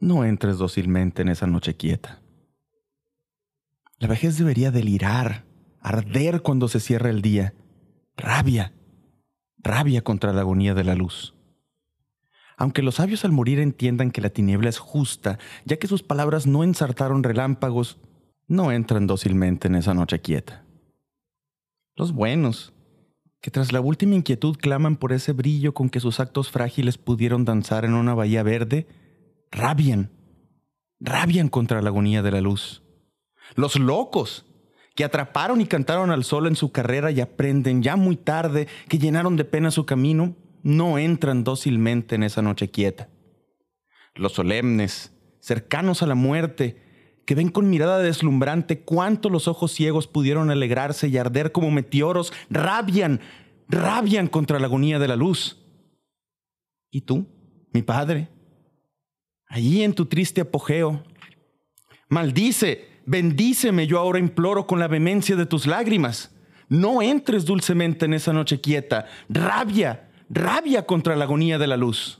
no entres dócilmente en esa noche quieta. La vejez debería delirar, arder cuando se cierra el día. Rabia, rabia contra la agonía de la luz. Aunque los sabios al morir entiendan que la tiniebla es justa, ya que sus palabras no ensartaron relámpagos, no entran dócilmente en esa noche quieta. Los buenos, que tras la última inquietud claman por ese brillo con que sus actos frágiles pudieron danzar en una bahía verde, rabian, rabian contra la agonía de la luz. Los locos, que atraparon y cantaron al sol en su carrera y aprenden ya muy tarde que llenaron de pena su camino, no entran dócilmente en esa noche quieta. Los solemnes, cercanos a la muerte, que ven con mirada deslumbrante cuánto los ojos ciegos pudieron alegrarse y arder como meteoros, rabian, rabian contra la agonía de la luz. ¿Y tú, mi padre? Allí en tu triste apogeo, maldice, bendíceme, yo ahora imploro con la vehemencia de tus lágrimas. No entres dulcemente en esa noche quieta, rabia, rabia contra la agonía de la luz.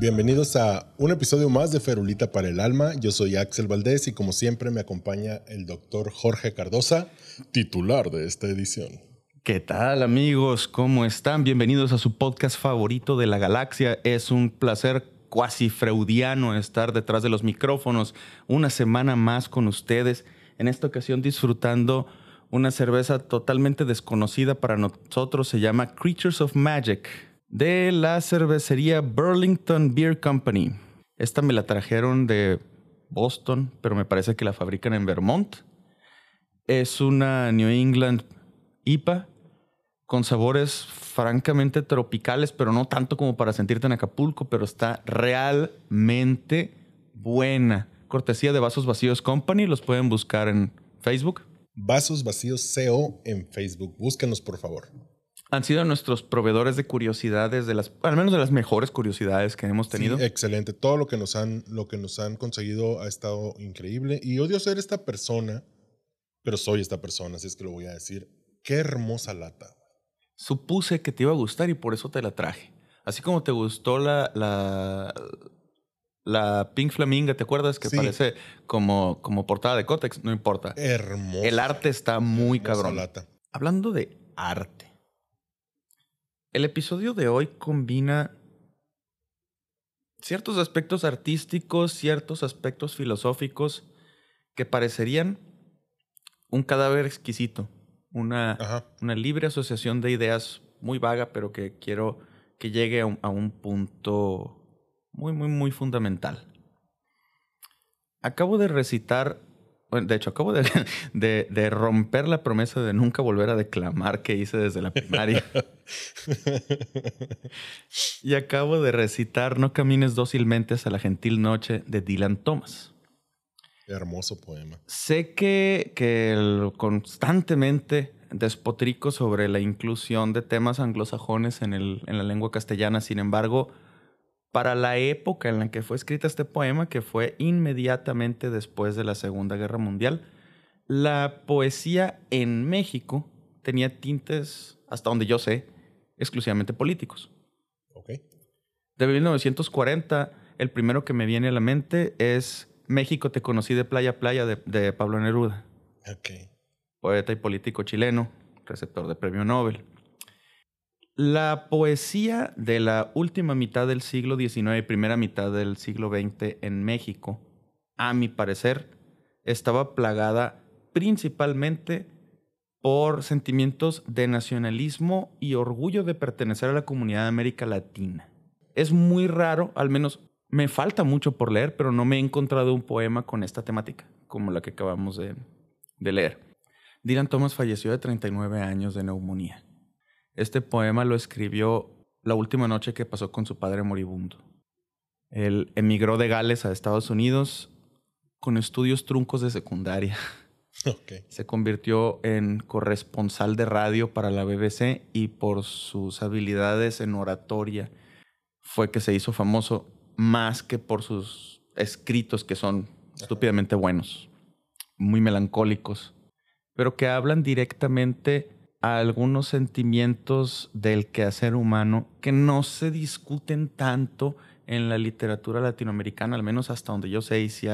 Bienvenidos a un episodio más de Ferulita para el Alma. Yo soy Axel Valdés y como siempre me acompaña el doctor Jorge Cardosa, titular de esta edición. ¿Qué tal amigos? ¿Cómo están? Bienvenidos a su podcast favorito de la galaxia. Es un placer cuasi freudiano estar detrás de los micrófonos una semana más con ustedes. En esta ocasión disfrutando una cerveza totalmente desconocida para nosotros. Se llama Creatures of Magic de la cervecería Burlington Beer Company. Esta me la trajeron de Boston, pero me parece que la fabrican en Vermont. Es una New England IPA con sabores francamente tropicales, pero no tanto como para sentirte en Acapulco, pero está realmente buena. Cortesía de Vasos Vacíos Company, los pueden buscar en Facebook. Vasos Vacíos CO en Facebook. Búsquenos, por favor han sido nuestros proveedores de curiosidades, de las, al menos de las mejores curiosidades que hemos tenido. Sí, excelente. Todo lo que nos han, lo que nos han conseguido ha estado increíble. Y odio ser esta persona, pero soy esta persona, así es que lo voy a decir. Qué hermosa lata. Supuse que te iba a gustar y por eso te la traje. Así como te gustó la, la, la Pink Flaminga, ¿te acuerdas? Que parece como, como portada de Cotex, no importa. Hermoso. El arte está muy cabrón. Lata. Hablando de arte el episodio de hoy combina ciertos aspectos artísticos, ciertos aspectos filosóficos que parecerían un cadáver exquisito, una, una libre asociación de ideas muy vaga, pero que quiero que llegue a un, a un punto muy, muy, muy fundamental. Acabo de recitar de hecho, acabo de, de, romper la promesa de nunca volver a declamar que hice desde la primaria. y acabo de recitar No camines dócilmente hasta la gentil noche de Dylan Thomas. Hermoso poema. Sé que, que constantemente despotrico sobre la inclusión de temas anglosajones en, el, en la lengua castellana, sin embargo, para la época en la que fue escrita este poema, que fue inmediatamente después de la Segunda Guerra Mundial, la poesía en México tenía tintes, hasta donde yo sé, exclusivamente políticos. Okay. De 1940, el primero que me viene a la mente es México te conocí de playa a playa de, Pablo Neruda. Poeta y político chileno, receptor de premio Nobel. La poesía de la última mitad del siglo XIX y primera mitad del siglo XX en México, a mi parecer, estaba plagada principalmente por sentimientos de nacionalismo y orgullo de pertenecer a la comunidad de América Latina. Es muy raro, al menos me falta mucho por leer, pero no me he encontrado un poema con esta temática, como la que acabamos de, leer. Dylan Thomas falleció de 39 años de neumonía. Este poema lo escribió la última noche que pasó con su padre moribundo. Él emigró de Gales a Estados Unidos con estudios truncos de secundaria. Se convirtió en corresponsal de radio para la BBC y por sus habilidades en oratoria fue que se hizo famoso más que por sus escritos que son estúpidamente buenos, muy melancólicos, pero que hablan directamente a algunos sentimientos del quehacer humano que no se discuten tanto en la literatura latinoamericana, al menos hasta donde yo sé, y si,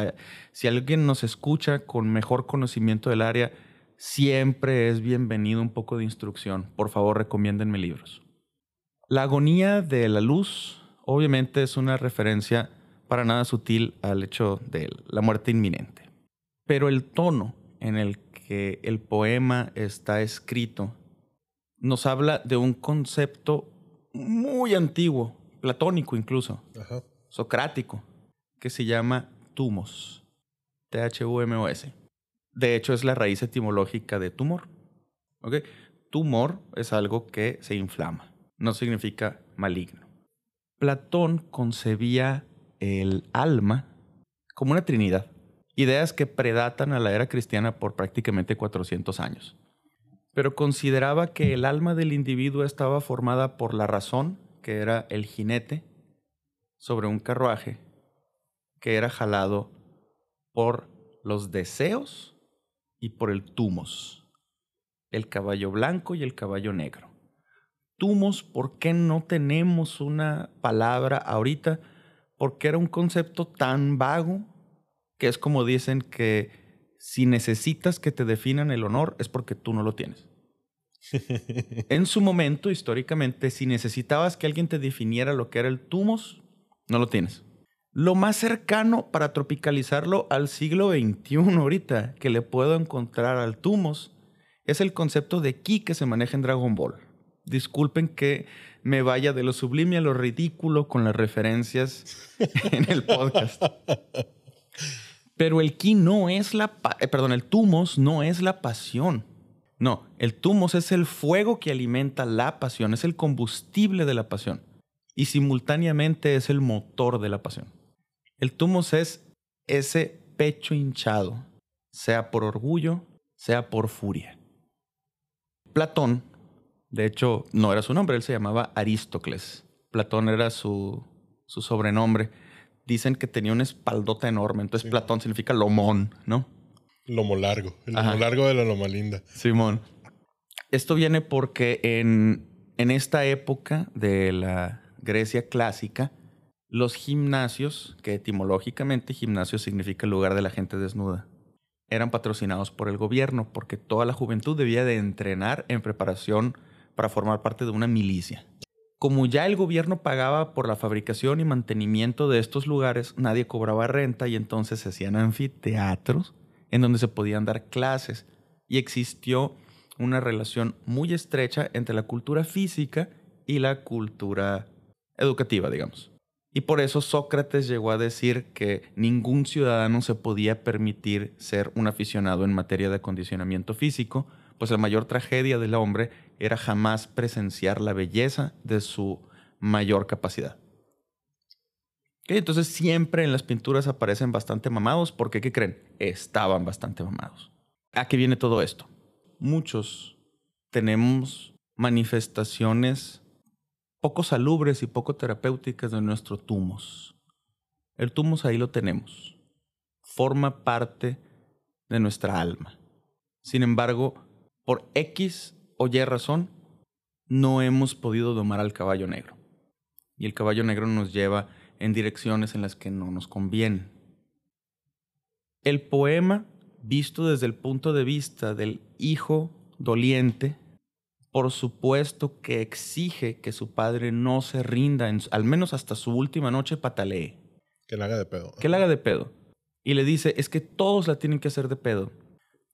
alguien nos escucha con mejor conocimiento del área, siempre es bienvenido un poco de instrucción. Por favor, recomiéndenme libros. La agonía de la luz, obviamente, es una referencia para nada sutil al hecho de la muerte inminente. Pero el tono en el que el poema está escrito nos habla de un concepto muy antiguo, platónico incluso, socrático, que se llama tumos. T-H-U-M-O-S. De hecho, es la raíz etimológica de tumor. Tumor es algo que se inflama, no significa maligno. Platón concebía el alma como una trinidad, ideas que predatan a la era cristiana por prácticamente 400 años. Pero consideraba que el alma del individuo estaba formada por la razón, que era el jinete, sobre un carruaje que era jalado por los deseos y por el tumos, el caballo blanco y el caballo negro. Tumos, ¿por qué no tenemos una palabra ahorita? Porque era un concepto tan vago que es como dicen que si necesitas que te definan el honor es porque tú no lo tienes. en su momento, históricamente, si necesitabas que alguien te definiera lo que era el tumos, no lo tienes. Lo más cercano para tropicalizarlo al siglo XXI ahorita que le puedo encontrar al tumos es el concepto de ki que se maneja en Dragon Ball. Disculpen que me vaya de lo sublime a lo ridículo con las referencias en el podcast. Pero el ki no es la, eh, perdón, el tumos no es la pasión. No, el tumos es el fuego que alimenta la pasión, es el combustible de la pasión y simultáneamente es el motor de la pasión. El tumos es ese pecho hinchado, sea por orgullo, sea por furia. Platón, de hecho, no era su nombre, él se llamaba Aristócles. Platón era su, su sobrenombre dicen que tenía una espaldota enorme. Entonces Platón significa lomón, ¿no? Lomo largo. El lomo largo de la loma linda. Simón. Esto viene porque en, en esta época de la Grecia clásica, los gimnasios, que etimológicamente gimnasio significa lugar de la gente desnuda, eran patrocinados por el gobierno porque toda la juventud debía de entrenar en preparación para formar parte de una milicia como ya el gobierno pagaba por la fabricación y mantenimiento de estos lugares, nadie cobraba renta y entonces se hacían anfiteatros en donde se podían dar clases y existió una relación muy estrecha entre la cultura física y la cultura educativa, digamos. Y por eso Sócrates llegó a decir que ningún ciudadano se podía permitir ser un aficionado en materia de acondicionamiento físico, pues la mayor tragedia del hombre era jamás presenciar la belleza de su mayor capacidad. Entonces siempre en las pinturas aparecen bastante mamados porque, ¿qué creen? Estaban bastante mamados. ¿A qué viene todo esto? Muchos tenemos manifestaciones poco salubres y poco terapéuticas de nuestro tumos. El tumos ahí lo tenemos. Forma parte de nuestra alma. Sin embargo, por X o Y razón, no hemos podido domar al caballo negro. Y el caballo negro nos lleva en direcciones en las que no nos convienen. El poema, visto desde el punto de vista del hijo doliente, por supuesto que exige que su padre no se rinda, al menos hasta su última noche patalee. Que la haga de pedo. Que la haga de pedo. Y le dice, es que todos la tienen que hacer de pedo.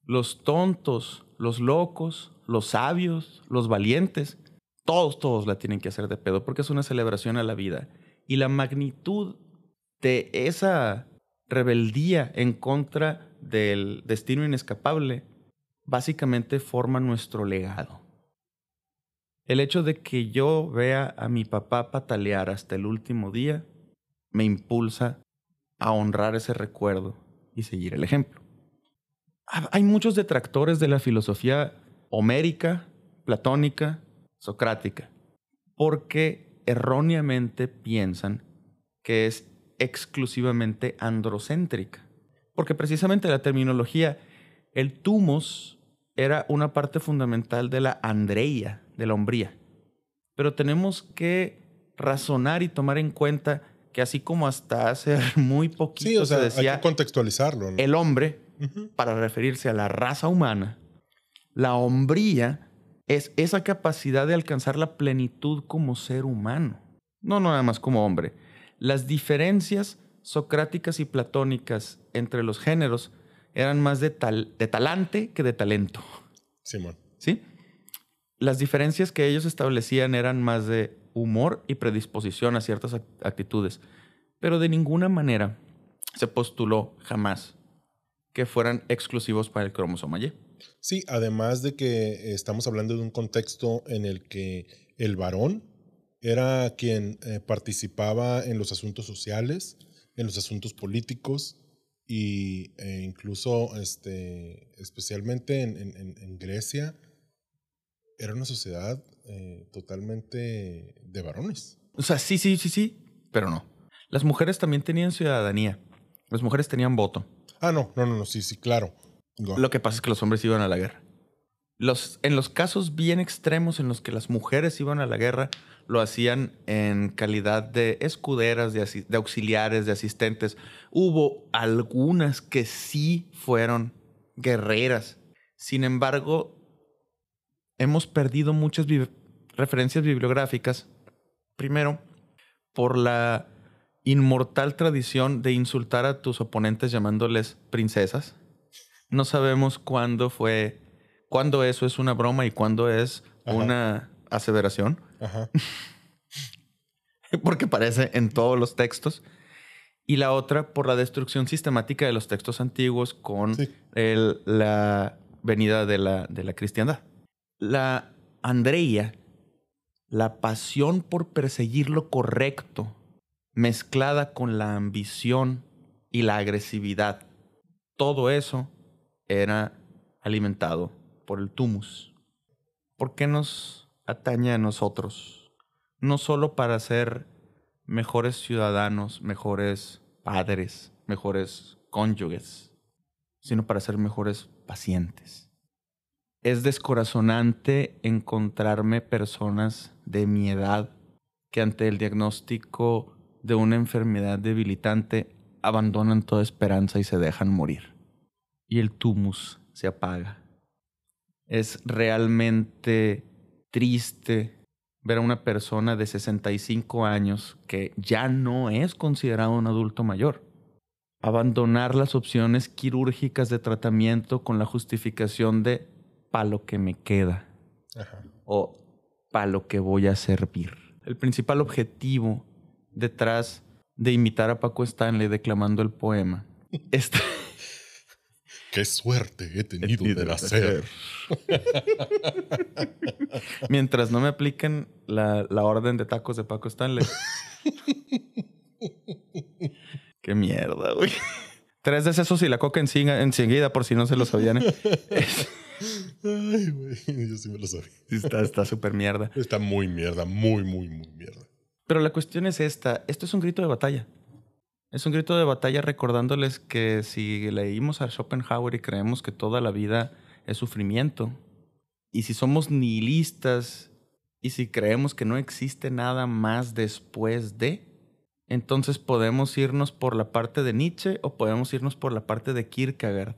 Los tontos, los locos, los sabios, los valientes, todos, todos la tienen que hacer de pedo porque es una celebración a la vida. Y la magnitud de esa rebeldía en contra del destino inescapable básicamente forma nuestro legado. El hecho de que yo vea a mi papá patalear hasta el último día me impulsa a honrar ese recuerdo y seguir el ejemplo. Hay muchos detractores de la filosofía homérica, platónica, socrática, porque erróneamente piensan que es exclusivamente androcéntrica. Porque precisamente la terminología, el tumos era una parte fundamental de la andreia, de la hombría. Pero tenemos que razonar y tomar en cuenta que así como hasta hace muy poquito se decía hay que contextualizarlo. El hombre, para referirse a la raza humana, la hombría es esa capacidad de alcanzar la plenitud como ser humano. No, no nada más como hombre. Las diferencias socráticas y platónicas entre los géneros eran más de, tal, de talante que de talento. Simón. ¿Sí? Las diferencias que ellos establecían eran más de humor y predisposición a ciertas actitudes, pero de ninguna manera se postuló jamás que fueran exclusivos para el cromosoma Y. Sí, además de que estamos hablando de un contexto en el que el varón era quien eh, participaba en los asuntos sociales, en los asuntos políticos y, e incluso este, especialmente en, Grecia era una sociedad eh, totalmente de varones. O sea, sí, sí, sí, sí, pero no. Las mujeres también tenían ciudadanía. Las mujeres tenían voto. Ah, no, no, no, no sí, sí, claro. Lo que pasa es que los hombres iban a la guerra. Los, en los casos bien extremos en los que las mujeres iban a la guerra, lo hacían en calidad de escuderas, de, de auxiliares, de asistentes. Hubo algunas que sí fueron guerreras. Sin embargo, hemos perdido muchas referencias bibliográficas. Primero, por la inmortal tradición de insultar a tus oponentes llamándoles princesas no sabemos cuándo fue, cuándo eso es una broma y cuándo es una aseveración. Ajá. Porque aparece en todos los textos. Y la otra por la destrucción sistemática de los textos antiguos con la venida de la, de la cristiandad. La Andrea, la pasión por perseguir lo correcto, mezclada con la ambición y la agresividad, todo eso era alimentado por el tumus. ¿Por qué nos atañe a nosotros? No solo para ser mejores ciudadanos, mejores padres, mejores cónyuges, sino para ser mejores pacientes. Es descorazonante encontrarme personas de mi edad que ante el diagnóstico de una enfermedad debilitante abandonan toda esperanza y se dejan morir y el tumus se apaga. Es realmente triste ver a una persona de 65 años que ya no es considerado un adulto mayor. Abandonar las opciones quirúrgicas de tratamiento con la justificación de para lo que me queda o para lo que voy a servir. El principal objetivo detrás de imitar a Paco Stanley declamando el poema está Qué suerte he tenido de nacer. Mientras no me apliquen la, orden de tacos de Paco Stanley. Qué mierda, güey. Tres de esos y la coca enseguida, por si no se lo sabían. ¿eh? Ay, güey. Yo sí me lo sabía. Está súper mierda. Está muy mierda, muy, muy, muy mierda. Pero la cuestión es esta. Esto es un grito de batalla. Es un grito de batalla recordándoles que si leímos a Schopenhauer y creemos que toda la vida es sufrimiento, y si somos nihilistas y si creemos que no existe nada más después de, entonces podemos irnos por la parte de Nietzsche o podemos irnos por la parte de Kierkegaard.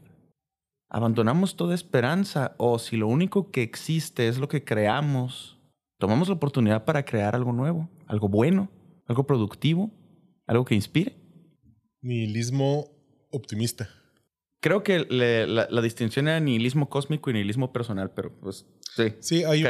Abandonamos toda esperanza o si lo único que existe es lo que creamos, tomamos la oportunidad para crear algo nuevo, algo bueno, algo productivo, algo que inspire nihilismo optimista. Creo que la, distinción era nihilismo cósmico y nihilismo personal, pero pues sí. Sí, hay,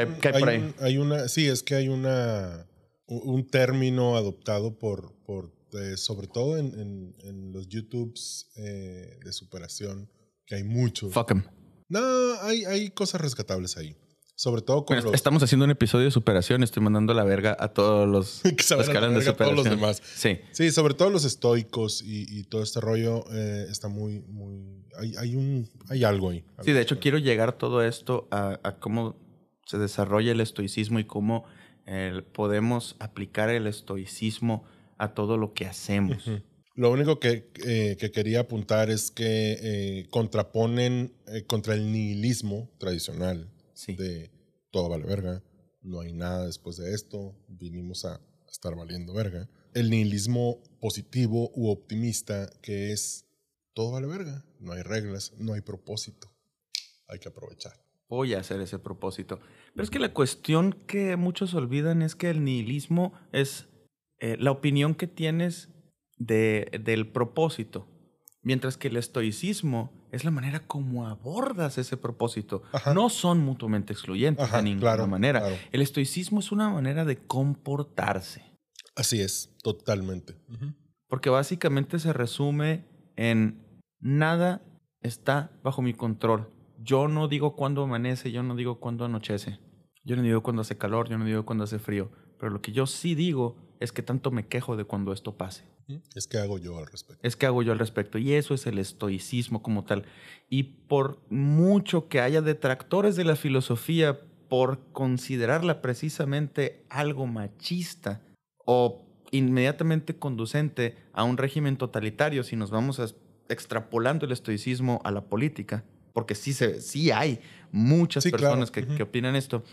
hay, una, sí, es que hay una un término adoptado por, por eh, sobre todo en, en, los YouTubes eh, de superación, que hay muchos. Fuck em. No, hay, hay cosas rescatables ahí. Sobre todo con Bueno, los Estamos haciendo un episodio de superación. Estoy mandando la verga a todos los, que los que hablan de todos superación. los demás. Sí. Sí, sobre todo los estoicos y, y todo este rollo eh, está muy, muy. Hay, hay un, hay algo ahí. Sí, de hecho quiero llegar todo esto a, a cómo se desarrolla el estoicismo y cómo eh, podemos aplicar el estoicismo a todo lo que hacemos. Lo único que, eh, que quería apuntar es que contraponen contra el nihilismo tradicional Sí. de todo vale verga, no hay nada después de esto, vinimos a estar valiendo verga. El nihilismo positivo u optimista que es todo vale verga, no hay reglas, no hay propósito, hay que aprovechar. Voy a hacer ese propósito. Pero es que la cuestión que muchos olvidan es que el nihilismo es eh, la opinión que tienes de, del propósito. Mientras que el estoicismo es la manera como abordas ese propósito. Ajá. No son mutuamente excluyentes Ajá, de ninguna claro, manera. claro. El estoicismo es una manera de comportarse. Así es, totalmente. Porque básicamente se resume en nada está bajo mi control. Yo no digo cuándo amanece, yo no digo cuándo anochece. Yo no digo cuándo hace calor, yo no digo cuándo hace frío. Pero lo que yo sí digo es que tanto me quejo de cuando esto pase. Es que hago yo al respecto. Es que hago yo al respecto. Y eso es el estoicismo como tal. Y por mucho que haya detractores de la filosofía por considerarla precisamente algo machista o inmediatamente conducente a un régimen totalitario, si nos vamos a- extrapolando el estoicismo a la política, porque sí, se, sí hay muchas Sí, claro. personas que, que opinan esto,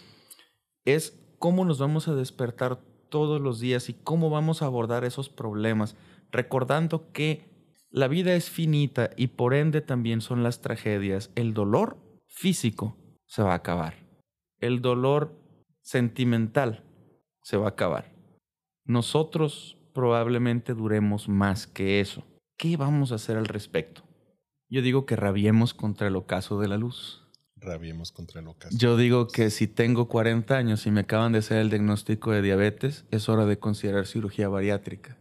es cómo nos vamos a despertar todos los días y cómo vamos a abordar esos problemas, recordando que la vida es finita y por ende también son las tragedias. El dolor físico se va a acabar. El dolor sentimental se va a acabar. Nosotros probablemente duremos más que eso. ¿Qué vamos a hacer al respecto? Yo digo que rabiemos contra el ocaso de la luz. Rabiemos contra el ocaso. Yo digo que si tengo 40 años y me acaban de hacer el diagnóstico de diabetes, es hora de considerar cirugía bariátrica.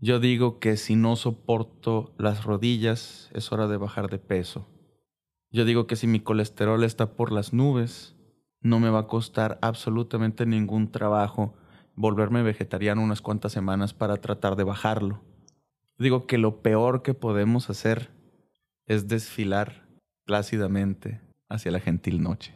Yo digo que si no soporto las rodillas, es hora de bajar de peso. Yo digo que si mi colesterol está por las nubes, no me va a costar absolutamente ningún trabajo volverme vegetariano unas cuantas semanas para tratar de bajarlo. Digo que lo peor que podemos hacer es desfilar plácidamente hacia la gentil noche.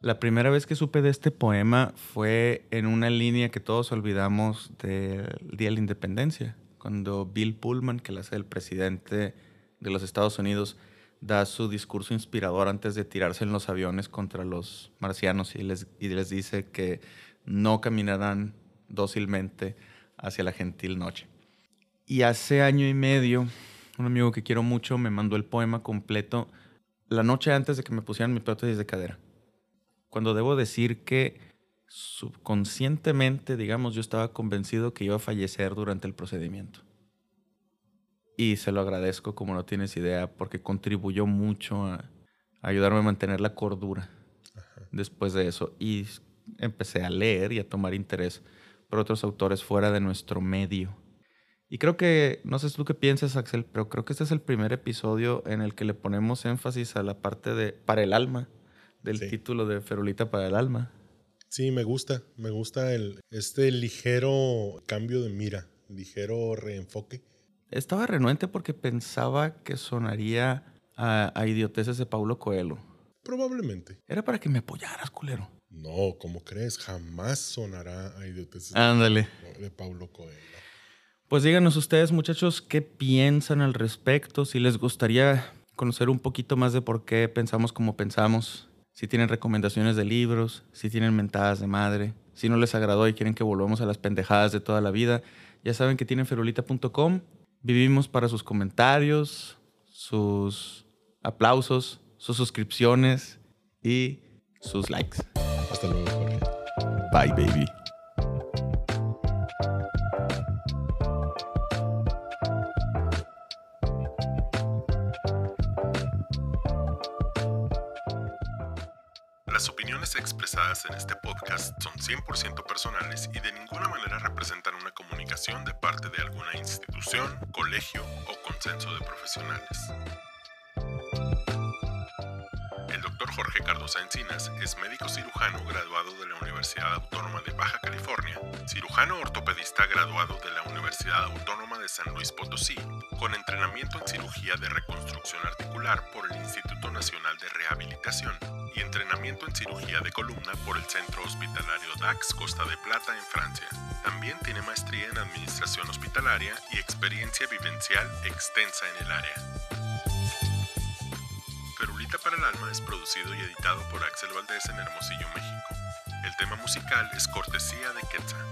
La primera vez que supe de este poema fue en una línea que todos olvidamos del Día de la Independencia, cuando Bill Pullman, que la hace el presidente de los Estados Unidos, da su discurso inspirador antes de tirarse en los aviones contra los marcianos y les, y les dice que no caminarán dócilmente hacia la gentil noche. Y hace año y medio, un amigo que quiero mucho me mandó el poema completo la noche antes de que me pusieran mi prótesis de cadera. Cuando debo decir que subconscientemente, digamos, yo estaba convencido que iba a fallecer durante el procedimiento. Y se lo agradezco como no tienes idea, porque contribuyó mucho a, a ayudarme a mantener la cordura después de eso. Y empecé a leer y a tomar interés por otros autores fuera de nuestro medio. Y creo que, no sé tú qué piensas, Axel, pero creo que este es el primer episodio en el que le ponemos énfasis a la parte de para el alma, del Sí. título de Ferulita para el alma. Sí, me gusta. Me gusta el, este ligero cambio de mira, ligero reenfoque. Estaba renuente porque pensaba que sonaría a, a idioteces de Paulo Coelho. Probablemente. Era para que me apoyaras, culero. No, como crees, jamás sonará a idioteces Ándale. de Paulo Coelho. Pues díganos ustedes, muchachos, qué piensan al respecto, si les gustaría conocer un poquito más de por qué pensamos como pensamos, si tienen recomendaciones de libros, si tienen mentadas de madre, si no les agradó y quieren que volvamos a las pendejadas de toda la vida, ya saben que tienen ferulita.com, vivimos para sus comentarios, sus aplausos, sus suscripciones y sus likes. Hasta luego, Jorge. Bye, baby. Expresadas en este podcast son 100% personales y de ninguna manera representan una comunicación de parte de alguna institución, colegio o consenso de profesionales. El doctor Jorge Cardosa Encinas es médico cirujano graduado de la Universidad Autónoma de Baja California, cirujano ortopedista graduado de la Universidad Autónoma de San Luis Potosí, con entrenamiento en cirugía de reconstrucción articular por el Instituto Nacional de Rehabilitación y entrenamiento en cirugía de columna por el Centro Hospitalario DAX Costa de Plata en Francia. También tiene maestría en administración hospitalaria y experiencia vivencial extensa en el área. Ferulita para el Alma es producido y editado por Axel Valdés en Hermosillo, México. El tema musical es cortesía de Quetzal.